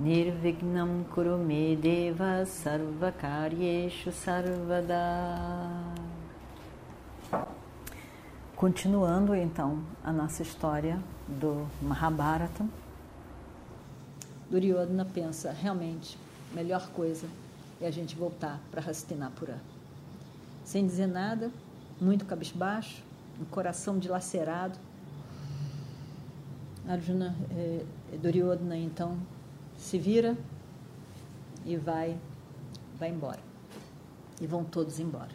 Nirvignam Kurume Deva Sarvakaryeshu Sarvada Continuando então a nossa história do Mahabharata, Duryodhana pensa, realmente, melhor coisa é a gente voltar para Hastinapura. Sem dizer nada, muito cabisbaixo, um coração dilacerado. Arjuna, eh, Duryodhana então se vira e vai, vai embora. E vão todos embora.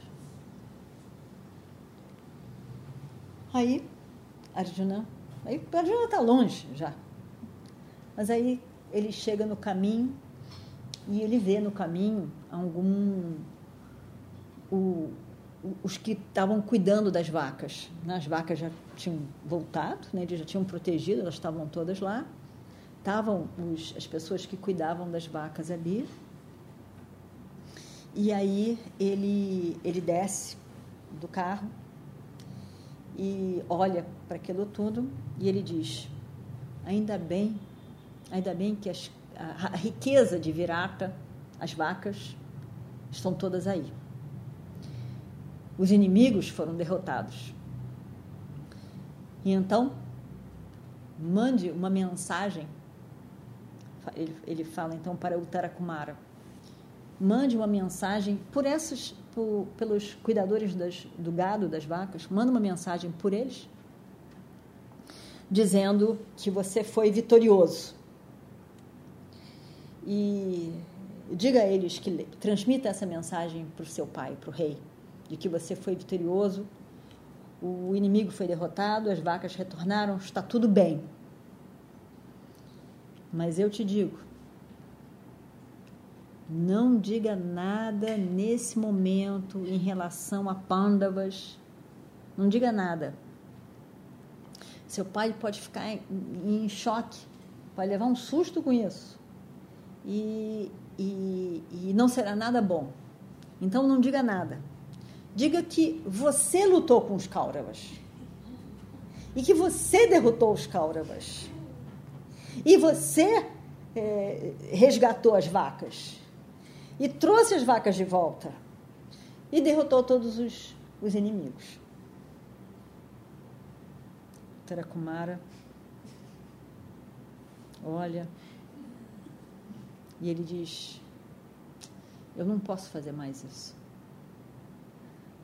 Aí, Arjuna, aí Arjuna está longe já. Mas aí ele chega no caminho e ele vê no caminho algum o, os que estavam cuidando das vacas. Né? As vacas já tinham voltado, né? eles já tinham protegido, elas estavam todas lá. Estavam os, as pessoas que cuidavam das vacas ali. E aí ele, ele desce do carro e olha para aquilo tudo e ele diz: ainda bem, ainda bem que as, a, a riqueza de Virata, as vacas, estão todas aí. Os inimigos foram derrotados. E então, mande uma mensagem. Ele, ele fala então para o Tarakumara: mande uma mensagem por essas por, pelos cuidadores das, do gado, das vacas, manda uma mensagem por eles, dizendo que você foi vitorioso. E diga a eles que transmita essa mensagem para o seu pai, para o rei, de que você foi vitorioso, o inimigo foi derrotado, as vacas retornaram, está tudo bem. Mas eu te digo, não diga nada nesse momento em relação a Pandavas. Não diga nada. Seu pai pode ficar em, em choque, pode levar um susto com isso. E, e, e não será nada bom. Então não diga nada. Diga que você lutou com os Kauravas. E que você derrotou os Kauravas. E você é, resgatou as vacas e trouxe as vacas de volta e derrotou todos os, os inimigos. Tarakumara olha e ele diz: Eu não posso fazer mais isso.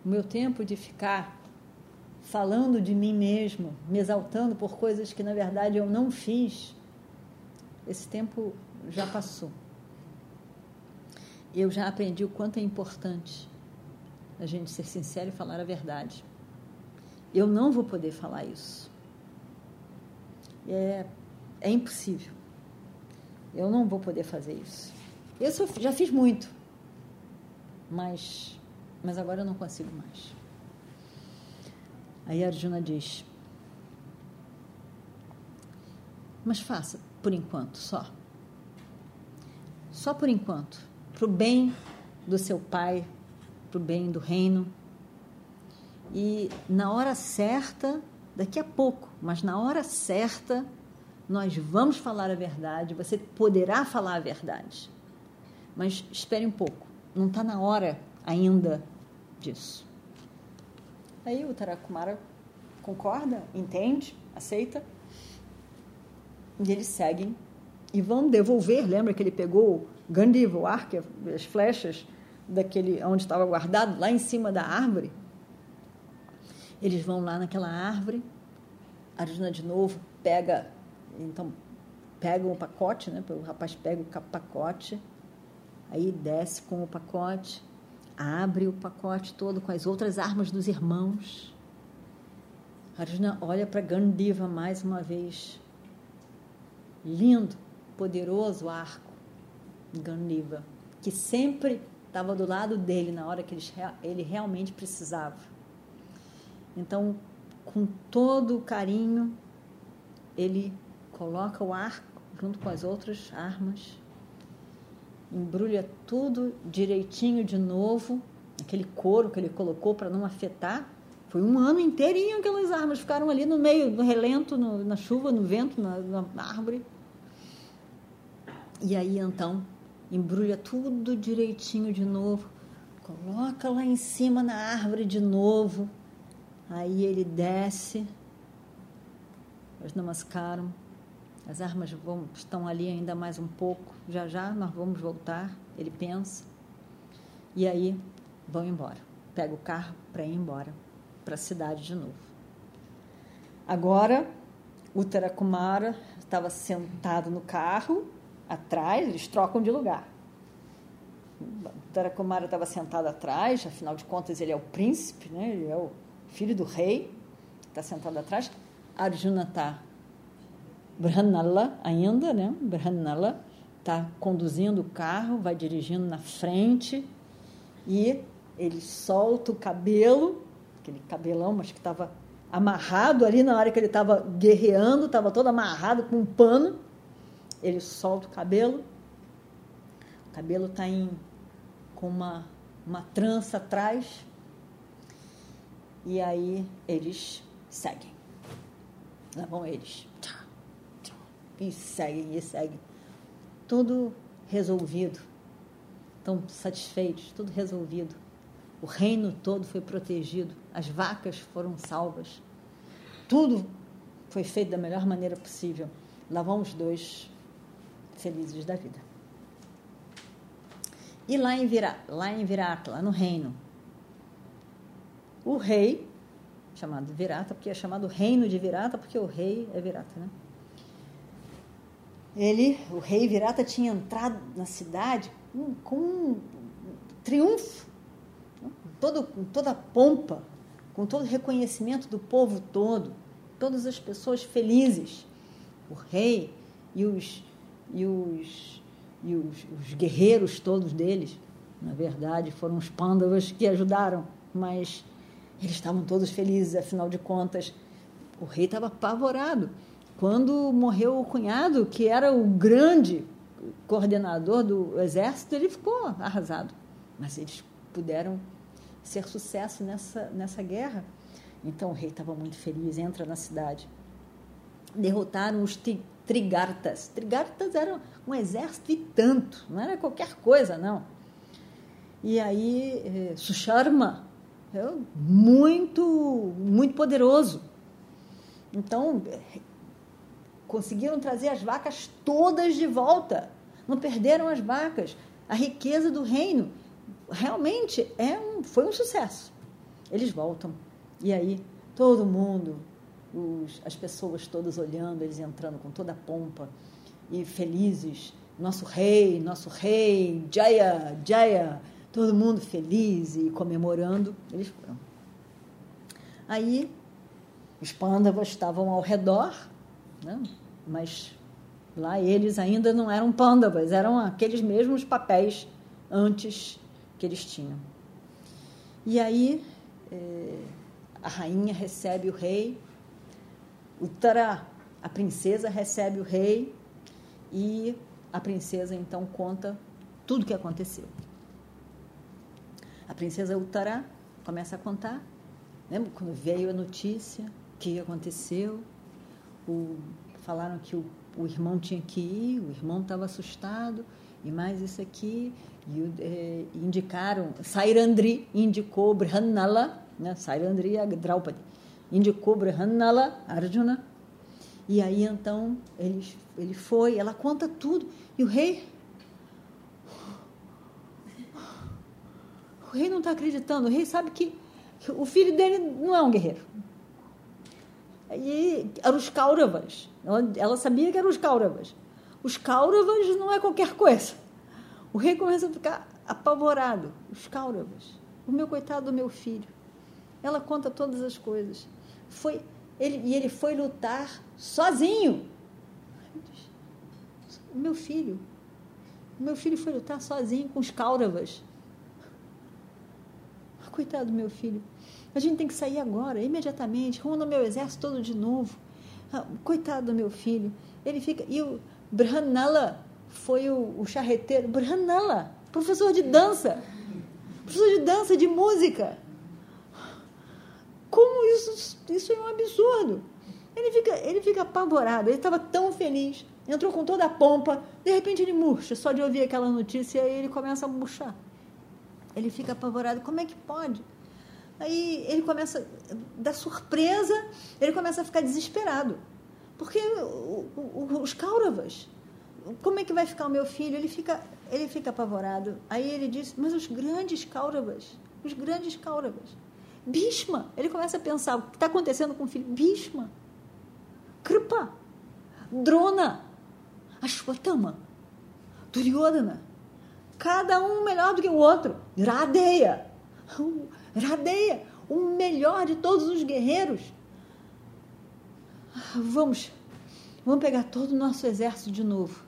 O meu tempo de ficar falando de mim mesmo, me exaltando por coisas que na verdade eu não fiz, esse tempo já passou eu já aprendi o quanto é importante a gente ser sincero e falar a verdade. Eu não vou poder falar isso. É, é impossível. Eu não vou poder fazer isso. Eu já fiz muito, mas, mas agora eu não consigo mais. Aí Arjuna diz: Mas faça por enquanto só. Só por enquanto para o bem do seu pai, para o bem do reino. E na hora certa, daqui a pouco, mas na hora certa, nós vamos falar a verdade, você poderá falar a verdade. Mas espere um pouco, não está na hora ainda disso. Aí o Tarakumara concorda, entende, aceita, e eles seguem e vão devolver. Lembra que ele pegou Gandiva, o arco, as flechas daquele onde estava guardado, lá em cima da árvore. Eles vão lá naquela árvore. Arjuna de novo pega, então pega o pacote, né? O rapaz pega o pacote, aí desce com o pacote, abre o pacote todo com as outras armas dos irmãos. Arjuna olha para Gandiva mais uma vez. Lindo, poderoso arco Ganiva, que sempre estava do lado dele na hora que ele, ele realmente precisava. Então, com todo o carinho, ele coloca o arco junto com as outras armas, embrulha tudo direitinho de novo, aquele couro que ele colocou para não afetar. Foi um ano inteirinho aquelas armas ficaram ali no meio, no relento, no, na chuva, no vento, na, na árvore. E aí então embrulha tudo direitinho de novo, coloca lá em cima na árvore de novo. Aí ele desce, eles namaskaram, as armas vão, estão ali ainda mais um pouco, já já nós vamos voltar, ele pensa, e aí vão embora. Pega o carro para ir embora, para a cidade de novo. Agora, o Tarakumara estava sentado no carro, atrás, eles trocam de lugar. Tarakumara estava sentado atrás, afinal de contas ele é o príncipe, né? ele é o filho do rei, está sentado atrás. Arjuna está Brahmanala ainda, né? Brahmanala está conduzindo o carro, vai dirigindo na frente e ele solta o cabelo, aquele cabelão, mas que estava amarrado ali na hora que ele estava guerreando, estava todo amarrado com um pano ele solta o cabelo, o cabelo está com uma, uma trança atrás, e aí eles seguem. Lá vão eles. E seguem, e seguem. Tudo resolvido. Estão satisfeitos, tudo resolvido. O reino todo foi protegido, as vacas foram salvas. Tudo foi feito da melhor maneira possível. Lá vão os dois felizes da vida. E lá em, Vira, lá em Virata, lá no reino, o rei, chamado Virata, porque é chamado reino de Virata, porque o rei é Virata, né? Ele, o rei Virata, tinha entrado na cidade com, com um triunfo, todo, com toda a pompa, com todo o reconhecimento do povo todo, todas as pessoas felizes. O rei e os e os, e os, os guerreiros todos deles, na verdade, foram os pândavas que ajudaram, mas eles estavam todos felizes, afinal de contas, o rei estava apavorado. Quando morreu o cunhado, que era o grande coordenador do exército, ele ficou arrasado. Mas eles puderam ser sucesso nessa, nessa guerra. Então o rei estava muito feliz, entra na cidade. Derrotaram os trigartas. Trigartas era um exército e tanto, não era qualquer coisa, não. E aí, eh, Susharma, é muito, muito poderoso. Então, conseguiram trazer as vacas todas de volta. Não perderam as vacas. A riqueza do reino realmente é um, foi um sucesso. Eles voltam. E aí, todo mundo os, as pessoas todas olhando, eles entrando com toda a pompa e felizes. Nosso rei, nosso rei, Jaya, Jaya, todo mundo feliz e comemorando. Eles foram. Aí, os pândavas estavam ao redor, né? mas lá eles ainda não eram pândavas, eram aqueles mesmos papéis antes que eles tinham. E aí, eh, a rainha recebe o rei Uttara, a princesa recebe o rei e a princesa então conta tudo o que aconteceu. A princesa Uttara começa a contar. Lembra quando veio a notícia que aconteceu? O, falaram que o, o, irmão tinha que ir, o irmão estava assustado, e mais isso aqui. E é, indicaram, Sairandri indicou Brihannala, né? Sairandri é Draupadi indicou Brahmanala, Arjuna. E aí então ele, ele foi, ela conta tudo. E o rei. O rei não está acreditando. O rei sabe que o filho dele não é um guerreiro. E eram os Kauravas. Ela sabia que eram os Kauravas. Os Kauravas não é qualquer coisa. O rei começa a ficar apavorado. Os Kauravas. O meu coitado do meu filho. Ela conta todas as coisas foi ele, e ele foi lutar sozinho. Meu filho. Meu filho foi lutar sozinho com os Kauravas. Coitado do meu filho. A gente tem que sair agora, imediatamente. Reúna meu exército todo de novo. Ah, coitado do meu filho. Ele fica. E o Brhanala foi o, o charreteiro. Brhanala, professor de dança. Professor de dança, de música. Como isso, isso é um absurdo. Ele fica, ele fica apavorado. Ele estava tão feliz. Entrou com toda a pompa. De repente ele murcha. Só de ouvir aquela notícia, ele começa a murchar. Ele fica apavorado. Como é que pode? Aí ele começa, da surpresa, ele começa a ficar desesperado. Porque o, o, os Kauravas, como é que vai ficar o meu filho? Ele fica, ele fica apavorado. Aí ele diz, mas os grandes Kauravas, os grandes Kauravas. Bhishma, ele começa a pensar, o que está acontecendo com o filho? Bhishma, Kripa, Drona, Ashwatthama, Duryodhana, cada um melhor do que o outro. Radeya, Radeia, o melhor de todos os guerreiros. Vamos, vamos pegar todo o nosso exército de novo.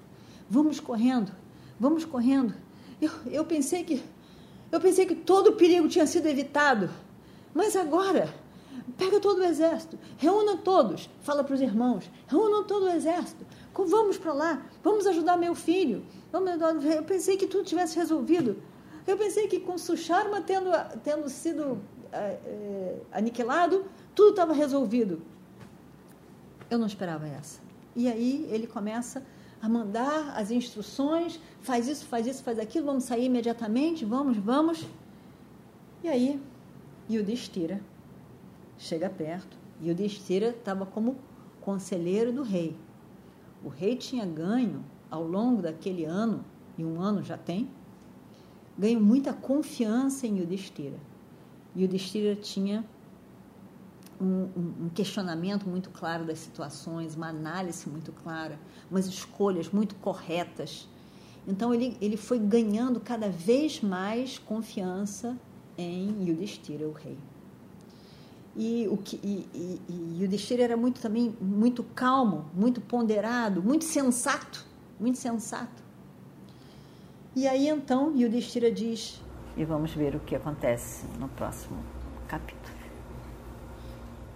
Vamos correndo, vamos correndo. Eu, eu pensei que eu pensei que todo o perigo tinha sido evitado, mas agora pega todo o exército, reúna todos, fala para os irmãos, reúnam todo o exército. Vamos para lá, vamos ajudar meu filho. Eu pensei que tudo tivesse resolvido. Eu pensei que com Susharma tendo, tendo sido é, aniquilado, tudo estava resolvido. Eu não esperava essa. E aí ele começa a mandar as instruções, faz isso, faz isso, faz aquilo, vamos sair imediatamente, vamos, vamos. E aí, Yudhishthira chega perto. Yudhishthira estava como conselheiro do rei. O rei tinha ganho, ao longo daquele ano, e um ano já tem, ganho muita confiança em Yudhishthira. Yudhishthira tinha um, um, questionamento muito claro das situações, uma análise muito clara, umas escolhas muito corretas. Então ele, ele foi ganhando cada vez mais confiança em Yudhishthira, o rei. E, o que, e, e, e Yudhishthira era muito também muito calmo, muito ponderado, muito sensato, muito sensato. E aí então Yudhishthira diz, e vamos ver o que acontece no próximo capítulo.